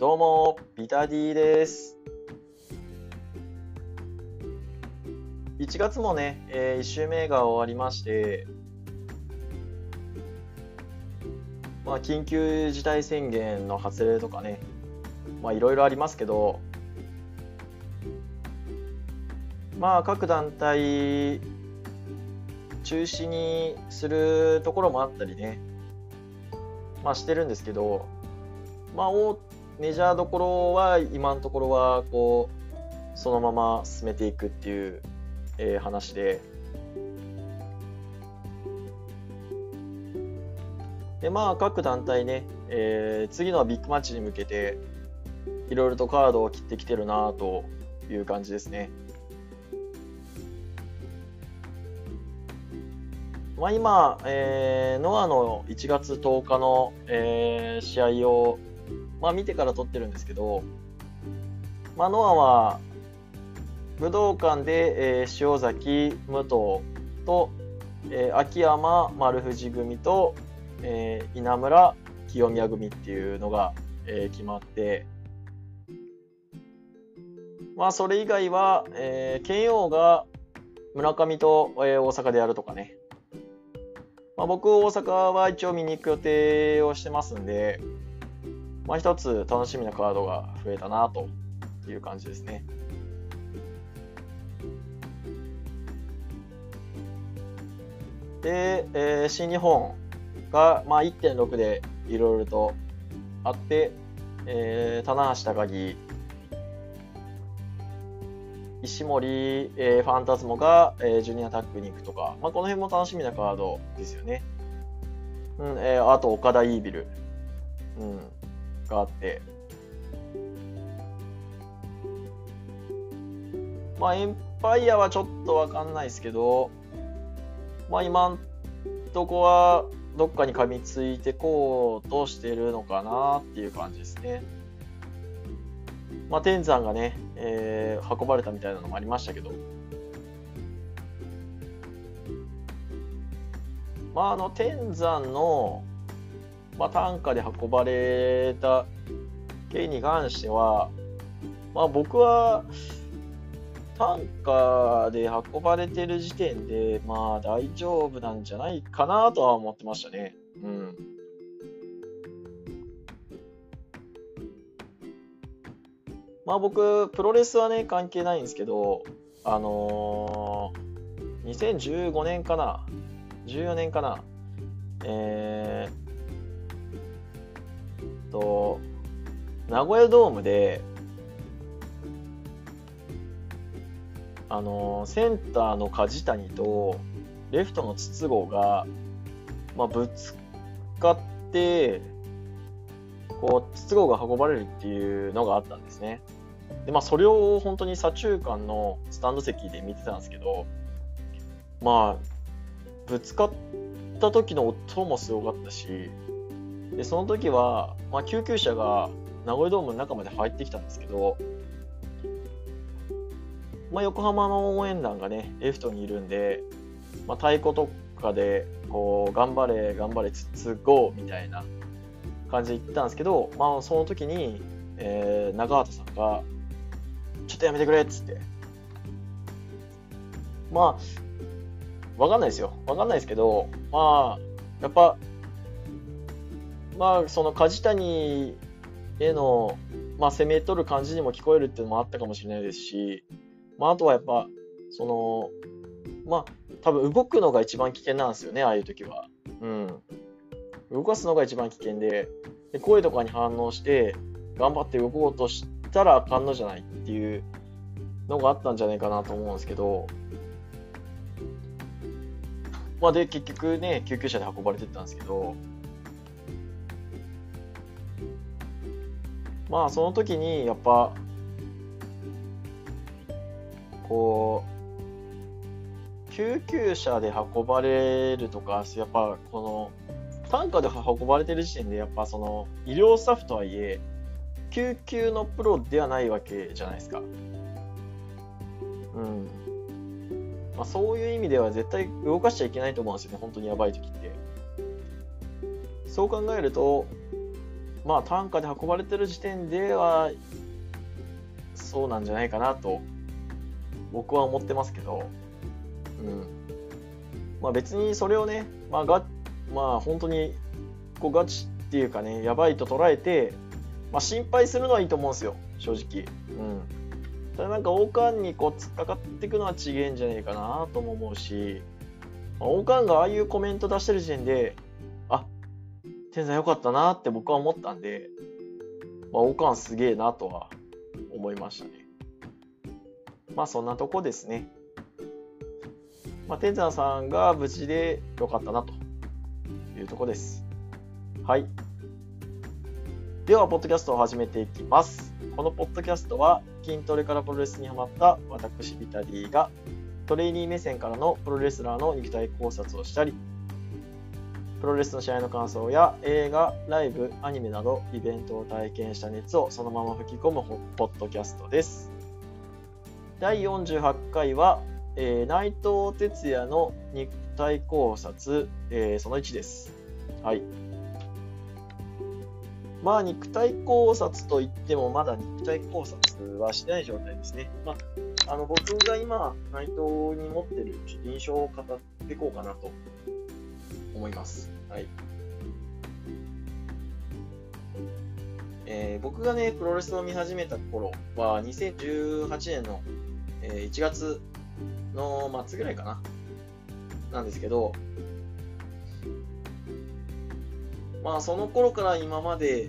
どうも、ビタディです。1月もね、え1週目が終わりまして、まあ、緊急事態宣言の発令とかね、まあ、いろいろありますけど、まあ、各団体、中止にするところもあったりね、まあ、してるんですけど、まあ、大メジャーどころは今のところはこうそのまま進めていくっていう、えー話ででまあ各団体ね、えー次のビッグマッチに向けていろいろとカードを切ってきてるなという感じですね。まあ、今、えーノアの1月10日の、えー試合を、まあ、見てから撮ってるんですけど、まあ、ノアは武道館で、えー塩崎、武藤と、えー秋山、丸藤組と、えー稲村、清宮組っていうのが、えー決まって、まあ、それ以外は、えー剣王が村上と、えー大阪でやるとかね、まあ、僕、大阪は一応見に行く予定をしてますんで、まあ、一つ楽しみなカードが増えたなという感じですね。で、えー新日本が、まあ、1.6でいろいろとあって、えー棚橋高木、石森、えーファンタズモが、えージュニアタッグに行くとか、まあ、この辺も楽しみなカードですよね。うんえーあと岡田イービル、うん、があって、まあ、エンパイアはちょっとわかんないですけど、まあ、今んとこはどっかに噛みついてこうとしてるのかなっていう感じですね。まあ、天山がね、えー運ばれたみたいなのもありましたけど、まあ、あの天山の、まあ、単価で運ばれた件に関しては、まあ、僕は単価で運ばれてる時点で、まあ大丈夫なんじゃないかなとは思ってましたね。うん。まあ僕、プロレスはね、関係ないんですけど、あのー、2015年かな ?14 年かな？えー、と、名古屋ドームで、あのセンターの梶谷とレフトの筒香が、まあ、ぶつかってこう筒香が運ばれるっていうのがあったんですね。でまあそれを本当に左中間のスタンド席で見てたんですけどまあぶつかった時の音もすごかったしでその時は、まあ、救急車が名古屋ドームの中まで入ってきたんですけどまあ、横浜の応援団がね、レフトにいるんで、まあ、太鼓とかで、こう、頑張れ、頑張れ、つつごみたいな感じで言ってたんですけど、まあ、その時に、えー、長畑さんが、ちょっとやめてくれっつって。まあ、わかんないですよ。わかんないですけど、まあ、やっぱ、まあ、その梶谷への、まあ、攻め取る感じにも聞こえるっていうのもあったかもしれないですし、まあ、あとはやっぱ、その、まあ、多分動くのが一番危険なんですよね、ああいう時は。うん。動かすのが一番危険で、で声とかに反応して、頑張って動こうとしたらあかんのじゃないっていうのがあったんじゃないかなと思うんですけど、まあ、で、結局ね、救急車で運ばれてったんですけど、まあ、その時に、やっぱ、こう救急車で運ばれるとかやっぱこの担架で運ばれてる時点でやっぱその医療スタッフとはいえ救急のプロではないわけじゃないですか。うん。まあ、そういう意味では絶対動かしちゃいけないと思うんですよね、本当にやばい時って。そう考えると、まあ単価で運ばれてる時点ではそうなんじゃないかなと僕は思ってますけど、うんまあ、別にそれをね、まあがまあ、本当にこうガチっていうかねやばいと捉えて、まあ、心配するのはいいと思うんですよ正直。うんただなんか王冠にこう突っかかっていくのは違えんじゃねえかなとも思うし、まあ、王冠がああいうコメント出してる時点で天才良かったなって僕は思ったんで、まあ、王冠すげえなとは思いましたね。まあそんなとこですね。まあ、天山さんが無事で良かったなというとこです。はい。では、ポッドキャストを始めていきます。このポッドキャストは筋トレからプロレスにハマった私ビタリーがトレーニー目線からのプロレスラーの肉体考察をしたりプロレスの試合の感想や映画、ライブ、アニメなどイベントを体験した熱をそのまま吹き込むポッドキャストです。第48回は、えー、内藤哲也の肉体考察、えー、その1です。はい。まあ、肉体考察といっても、まだ肉体考察はしてない状態ですね。まあ、あの僕が今、内藤に持ってる印象を語っていこうかなと思います。はい。えー、僕がね、プロレスを見始めた頃は、2018年の、えー、1月の末ぐらいかな。なんですけど、まあ、その頃から今まで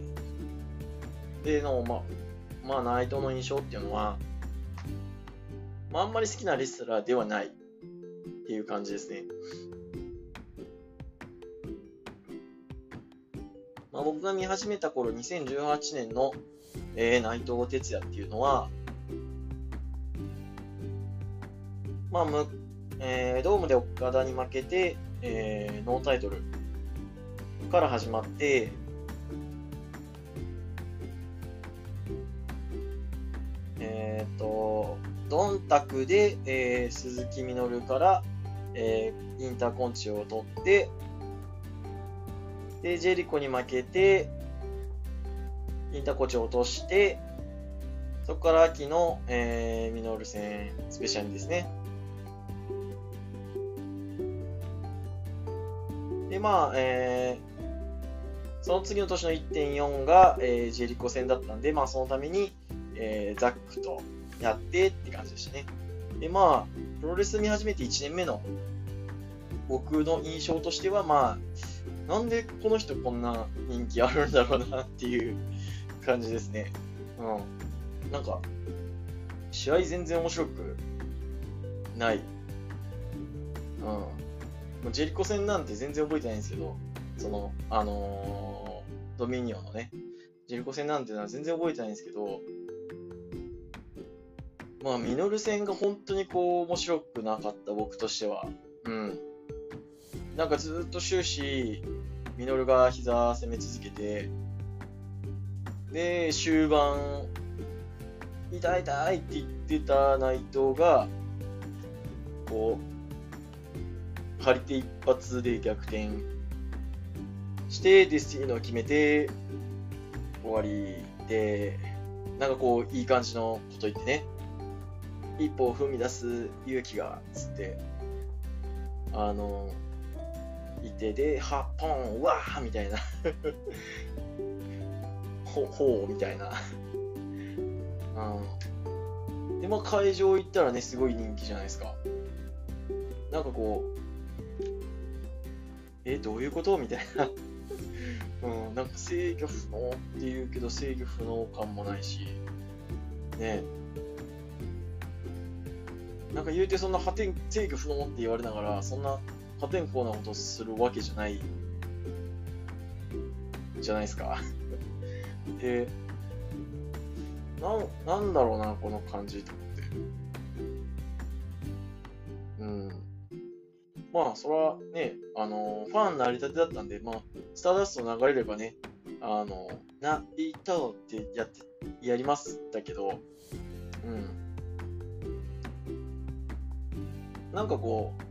での、まあ、まあ、内藤の印象っていうのは、まあ、あんまり好きなレスラーではないっていう感じですね。まあ、僕が見始めた頃、2018年の、えー、内藤哲也っていうのは、まあむえー、ドームで岡田に負けて、えー、ノータイトルから始まって、えっ、ー、と、ドンタクで、えー、鈴木みのるから、えー、インターコンチを取って、で、ジェリコに負けて、インターコーチを落として、そこから秋の、えー、ミノール戦スペシャルですね。で、まあ、えー、その次の年の1.4が、えー、ジェリコ戦だったんで、まあ、そのために、えー、ザックとやってって感じでしたね。で、まあ、プロレス見始めて1年目の僕の印象としては、まあ、なんでこの人こんな人気あるんだろうなっていう感じですね。うん。なんか、試合全然面白くない。うん。もうジェリコ戦なんて全然覚えてないんですけど、その、あのー、ドミニオンのね、ジェリコ戦なんてのは全然覚えてないんですけど、まあ、ミノル戦が本当にこう、面白くなかった僕としては。うん。なんかずっと終始、ミノルが膝攻め続けて、で、終盤、痛い痛いって言ってた内藤が、こう、張り手一発で逆転して、デスティーノを決めて、終わりで、なんかこう、いい感じのこと言ってね、一歩を踏み出す勇気が、つって、あの、いてで、はっぽん、わーみたいな。ほ、ほうみたいな。うん。で、まあ会場行ったらね、すごい人気じゃないですか。なんかこう、え、どういうこと？みたいな。うん、なんか制御不能って言うけど制御不能感もないし、ね。なんか言うてそんな破天制御不能って言われながら、そんな破天荒なことするわけじゃない、じゃないですか。で、な、なんだろうな、この感じと思って。うん。まあ、それはね、あのファンなりたてだったんで、まあ、スターダスト流れればね、あのな、いたのってやって、やりますだけど、うん。なんかこう、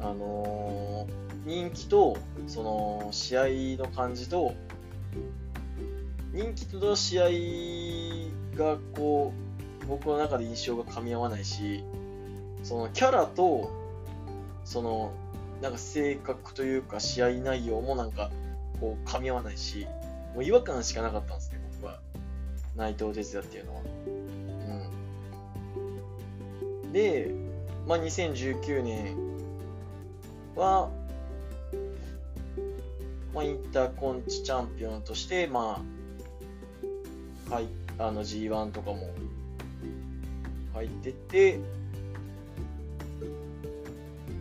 あのー、人気と、その、試合の感じと、人気と試合が、こう、僕の中で印象が噛み合わないし、そのキャラと、その、なんか性格というか試合内容もなんか、こう、噛み合わないし、もう違和感しかなかったんですね、僕は。内藤哲也っていうのは。うん。で、まあ、2019年は、まあ、インターコンチチャンピオンとして、まあ、はい、あの G1 とかも入ってて、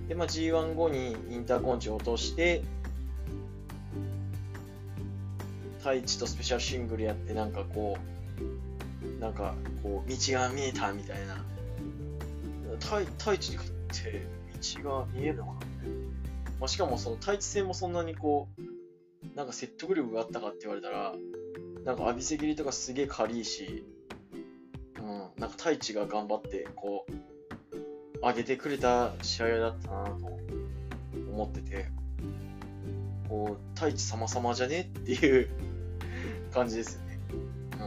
で、まあ、G1 後にインターコンチを落として、太一とスペシャルシングルやって、なんかこう、なんかこう、道が見えたみたいな。太太一に勝って道が見えるのかな？まあ、しかもその太一戦もそんなにこう、なんか説得力があったかって言われたら、なんか浴びせ切りとかすげえ軽いし、うん、なんか太一が頑張って、こう、上げてくれた試合だったなと思ってて、こう、太一様々じゃねっていう 感じですよね。う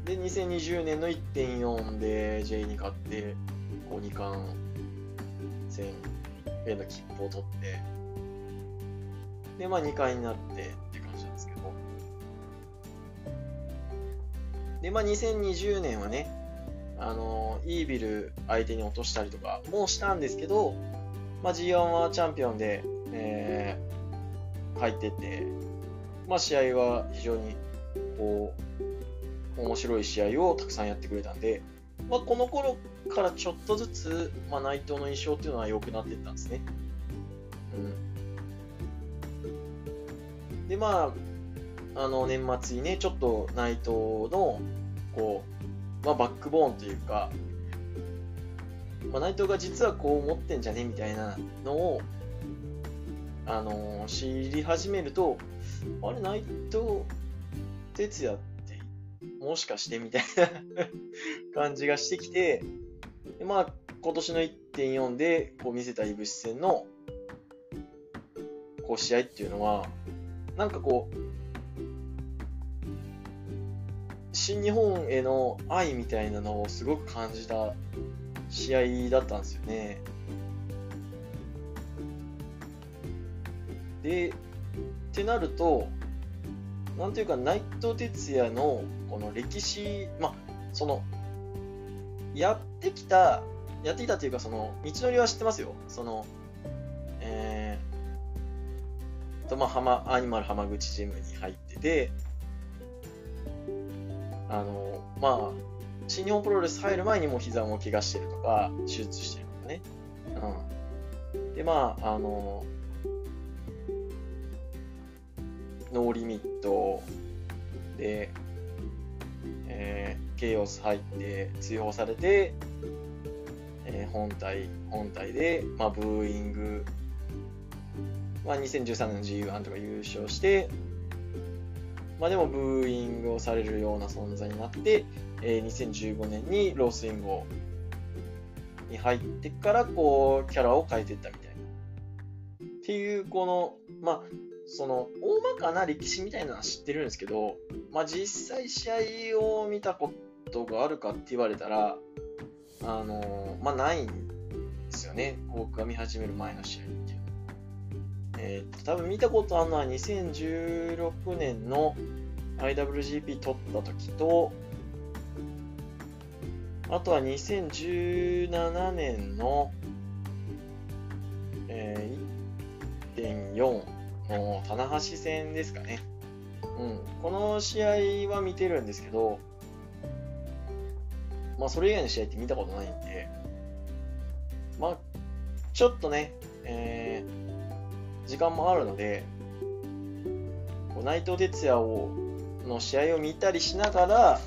ん。で、2020年の1.4で J に勝って、こう2冠戦への切符を取って、で、まあ2回になってって感じなんですけど、で、まあ、2020年はね、あのイービル相手に落としたりとかもしたんですけど、まあ、G1 はチャンピオンで、えー、入ってて、まあ、試合は非常にこう面白い試合をたくさんやってくれたんで、まあ、この頃からちょっとずつ、まあ、内藤の印象っていうのは良くなっていったんですね。うん、で、まあ、あの年末にね、ちょっと内藤のこう、まあ、バックボーンというか、まあ、内藤が実はこう思ってんじゃねみたいなのを、あのー、知り始めると、あれ、内藤哲也ってもしかしてみたいな感じがしてきて、でまあ、今年の1.4でこう見せたいぶし戦のこう試合っていうのは、なんかこう、新日本への愛みたいなのをすごく感じた試合だったんですよね。で、ってなると、なんていうか、内藤哲也のこの歴史、まあ、その、やってきた、やってきたというか、その、道のりは知ってますよ。その、えー、と、まあ、浜、アニマル浜口ジムに入ってて、あの、まあ、新日本プロレス入る前にも膝も怪我してるとか、手術してるとかね。うん。で、まあ、あの、ノーリミットで、えー、ケイオス入って追放されて、えー、本体、本体で、まあ、ブーイング、まあ、2013年の G1 とか優勝して、まあ、でもブーイングをされるような存在になって、えー、2015年にロースイングに入ってからこうキャラを変えていったみたいな。っていうこの、まあ、その大まかな歴史みたいなのは知ってるんですけど、まあ、実際試合を見たことがあるかって言われたら、あのまあ、ないんですよね。僕が見始める前の試合。えー、と多分見たことあるのは2016年の IWGP 取った時と、あとは2017年の、えー、1.4の棚橋戦ですかね。うん。この試合は見てるんですけど、まあそれ以外の試合って見たことないんで、まあ、ちょっとね、えー、時間もあるので、内藤哲也をの試合を見たりしながら、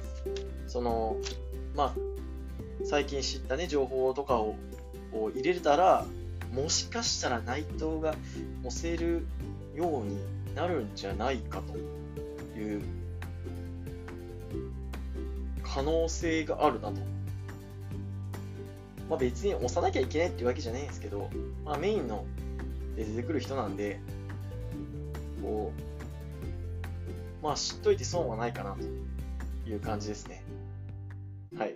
その、まあ、最近知ったね、情報とかをを入れたら、もしかしたら内藤が押せるようになるんじゃないかという可能性があるなとまあ、別に押さなきゃいけないっていうわけじゃないんですけど、まあ、メインの出てくる人なんで、こう、まあ知っといて損はないかなという感じですね。はい。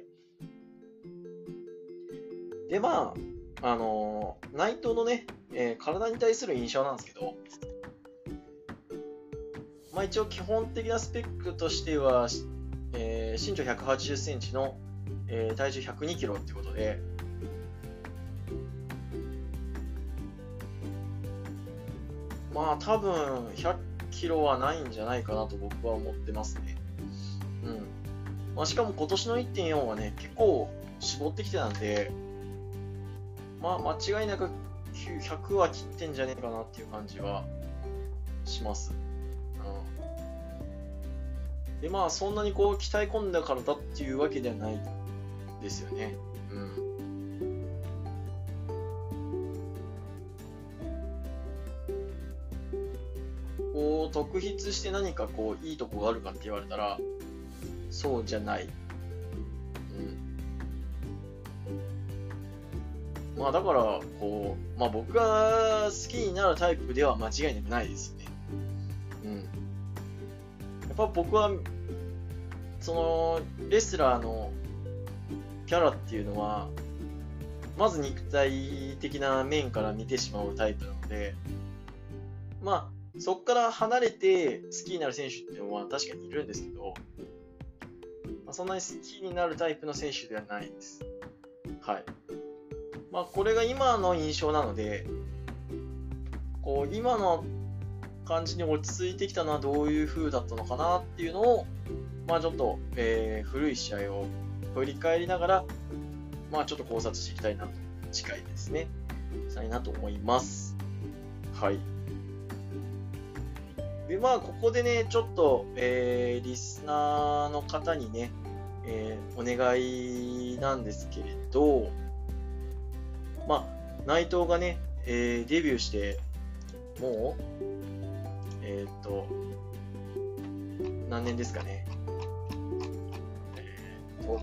で、まあ、あのー、内藤のね、えー、体に対する印象なんですけど、まあ一応基本的なスペックとしては、えー、身長180センチの、えー、体重102キロってことで、まあ多分100キロはないんじゃないかなと僕は思ってますね。うん。まあ、しかも今年の1.4はね、結構絞ってきてたんで、まあ間違いなく100は切ってんじゃねえかなっていう感じはします。うん。で、まあそんなにこう鍛え込んだからだっていうわけではないですよね。うん。こう特筆して何かこういいとこがあるかって言われたらそうじゃない。うん。まあだからこう、まあ僕が好きになるタイプでは間違いなくないですね。うん。やっぱ僕はそのレスラーのキャラっていうのはまず肉体的な面から見てしまうタイプなのでまあそこから離れて好きになる選手っていうのは確かにいるんですけど、まあ、そんなに好きになるタイプの選手ではないです。はい。まあ、これが今の印象なので、こう、今の感じに落ち着いてきたのはどういう風だったのかなっていうのを、まあちょっと、えー、古い試合を振り返りながら、まあちょっと考察していきたいなと、次回ですね、したいなと思います。はい。で、まあ、ここでね、ちょっと、えー、リスナーの方にね、えー、お願いなんですけれど、まあ、内藤がね、えー、デビューして、もう、えっ、と、何年ですかね？えっ、と、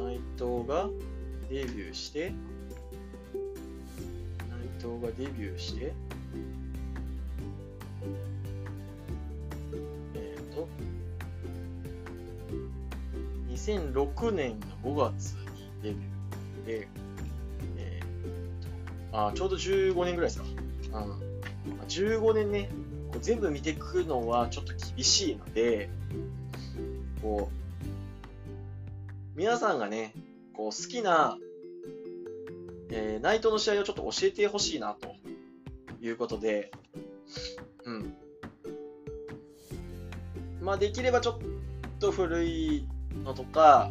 内藤がデビューして、内藤がデビューして、2006年の5月にデビューで、えー、あちょうど15年ぐらいですか？うん、15年ね、こう全部見ていくのはちょっと厳しいので、こう、皆さんがね、こう好きな、えー、ナイトの試合をちょっと教えてほしいなということで、うん。まあできればちょっと古いのとか、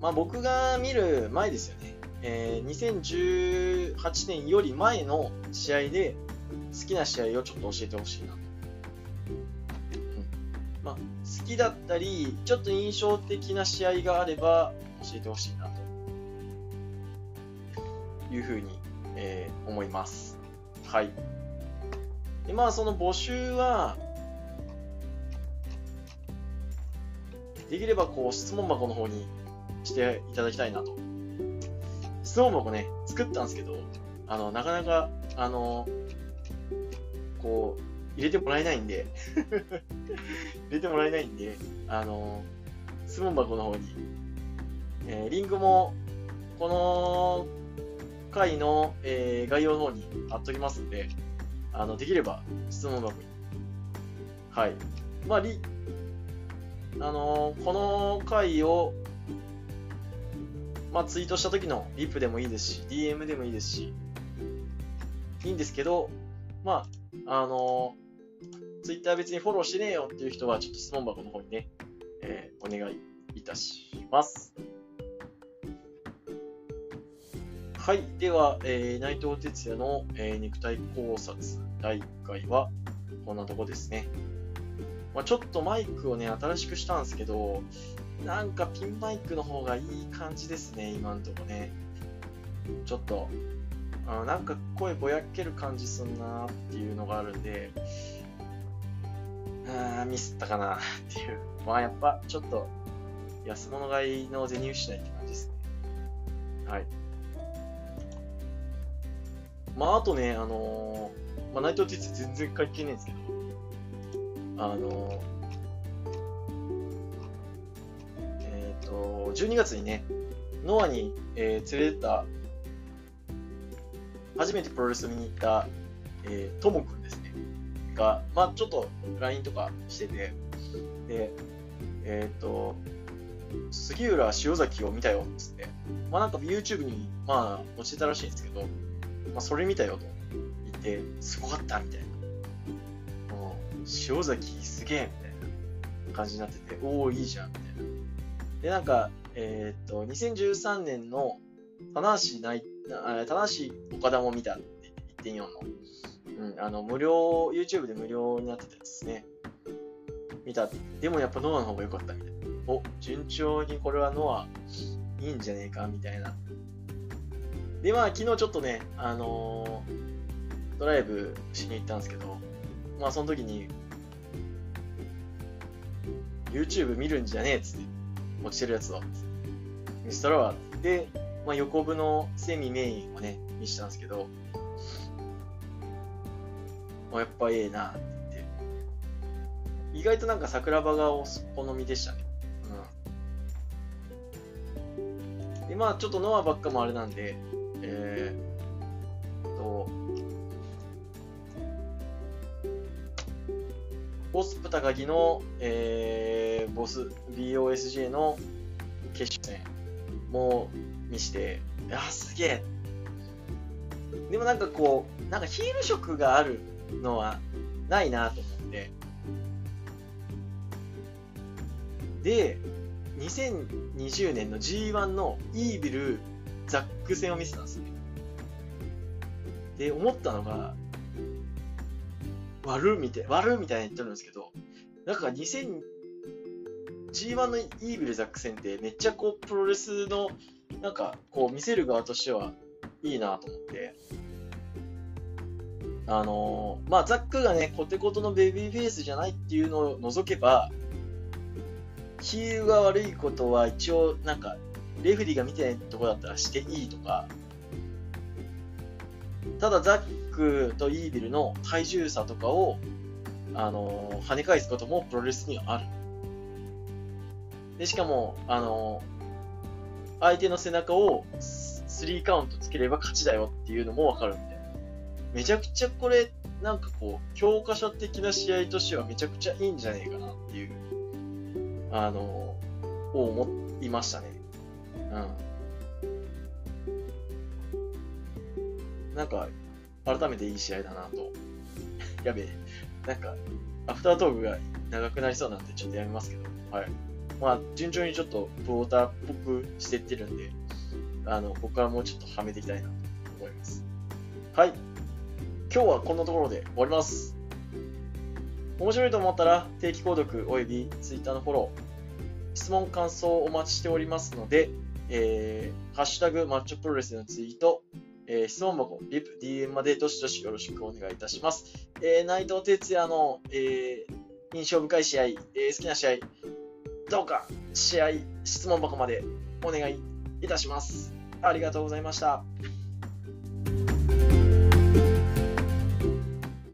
まあ、僕が見る前ですよね、えー、2018年より前の試合で好きな試合をちょっと教えてほしいなと。うんまあ、好きだったり、ちょっと印象的な試合があれば教えてほしいなというふうに、えー、思います。はい。でまあ、その募集は、できればこう質問箱の方にしていただきたいなと。質問箱ね、作ったんですけど、あの、なかなか、あの、こう、入れてもらえないんで 入れてもらえないんで、あの、質問箱の方に、えー、リンクも、この回の、えー、概要の方に貼っときますんで、あの、できれば質問箱に。はい。まあ、リあのー、この回を、まあ、ツイートした時のリップでもいいですし、DM でもいいですし、いいんですけど、まあ、あのー、ツイッター別にフォローしてねえよっていう人は、ちょっと質問箱の方にね、えー、お願いいたします。はい。では、えー、内藤哲也の、えー、肉体考察第1回は、こんなとこですね。まあ、ちょっとマイクをね、新しくしたんですけど、なんかピンマイクの方がいい感じですね、今んとこね。ちょっと、あなんか声ぼやける感じすんなっていうのがあるんで、あミスったかなっていう。まあやっぱちょっと安物買いの銭失いって感じですね。はい。まあ、あとね、あのー、まあ、内藤哲全然関係ないんですけど、あのー、と、12月にね、ノアに、えー、連れてた、初めてプロレス見に行った、えー、ともくんですね。が、まあちょっと LINE とかしてて、で、えっ、と、杉浦塩崎を見たよっつって、まあなんか YouTube に、まあ落ちてたらしいんですけど、まあそれ見たよと言って、すごかったみたいな。もう、塩崎すげえみたいな感じになってて、おお、いいじゃんみたいな。で、なんか、えー、っと、2013年の棚橋内、棚橋岡田も見たって1.4の。うん、あの、無料、YouTube で無料になってたやつですね。見た。でもやっぱノアの方が良かったみたいな。お、順調にこれはノアいいんじゃねえかみたいな。で、まあ昨日ちょっとね、あのー、ドライブしに行ったんですけど、まあその時に、YouTube 見るんじゃねえっつって、落ちてるやつは。見せたら、で、まあ、横部のセミメインをね、見せたんですけど、まあ、やっぱええなってって。意外となんか桜庭がお好みでしたね。うん。で、まあちょっとノアばっかもあれなんで、えー、と、ボスプ高木の、えー、ボス BOSJ の決勝戦も見して、あ、すげえ。でもなんかこう、なんかヒール色があるのはないなと思って。で、2020年の G1 のイービルザック戦を見せたんですね。で、思ったのが、悪みたい、悪みたいに言ってるんですけど、なんか2000、G1 のイービルザック戦ってめっちゃこうプロレスのなんかこう見せる側としてはいいなと思って、あのー、まあザックがね、コテコテのベビーフェイスじゃないっていうのを除けば、ヒールが悪いことは一応なんかレフェリーが見てないとこだったらしていいとか、ただザックとイービルの体重差とかを、あのー、跳ね返すこともプロレスにはある。で、しかも、あのー、相手の背中を3カウントつければ勝ちだよっていうのもわかるんで。めちゃくちゃこれ、なんかこう、教科書的な試合としてはめちゃくちゃいいんじゃねえかなっていう、あのー、を思いましたね。うん。なんか、改めていい試合だなと。やべえ。なんか、アフタートークが長くなりそうなんでちょっとやめますけど。はい。まあ、順調にちょっとプローターっぽくしてってるんで、あの、ここからもうちょっとはめていきたいなと思います。はい。今日はこんなところで終わります。面白いと思ったら定期購読及び Twitter のフォロー、質問、感想をお待ちしておりますので、えー、ハッシュタグマッチョプロレスのツイート、えー、質問箱、リプ、DM までどしどしよろしくお願いいたします。えー、内藤哲也の、えー、印象深い試合、えー、好きな試合、どうか試合、質問箱までお願いいたします。ありがとうございました。